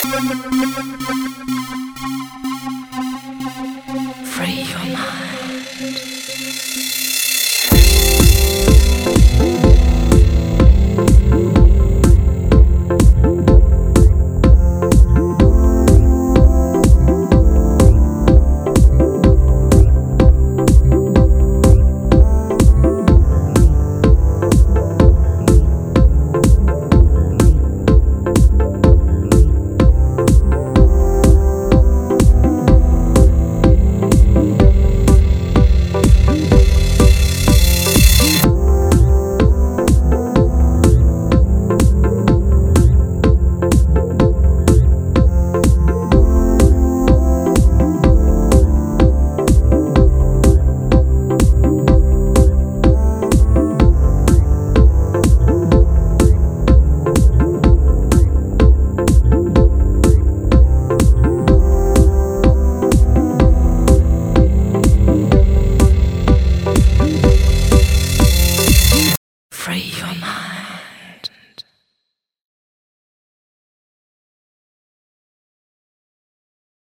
Free your mind. Free your mind.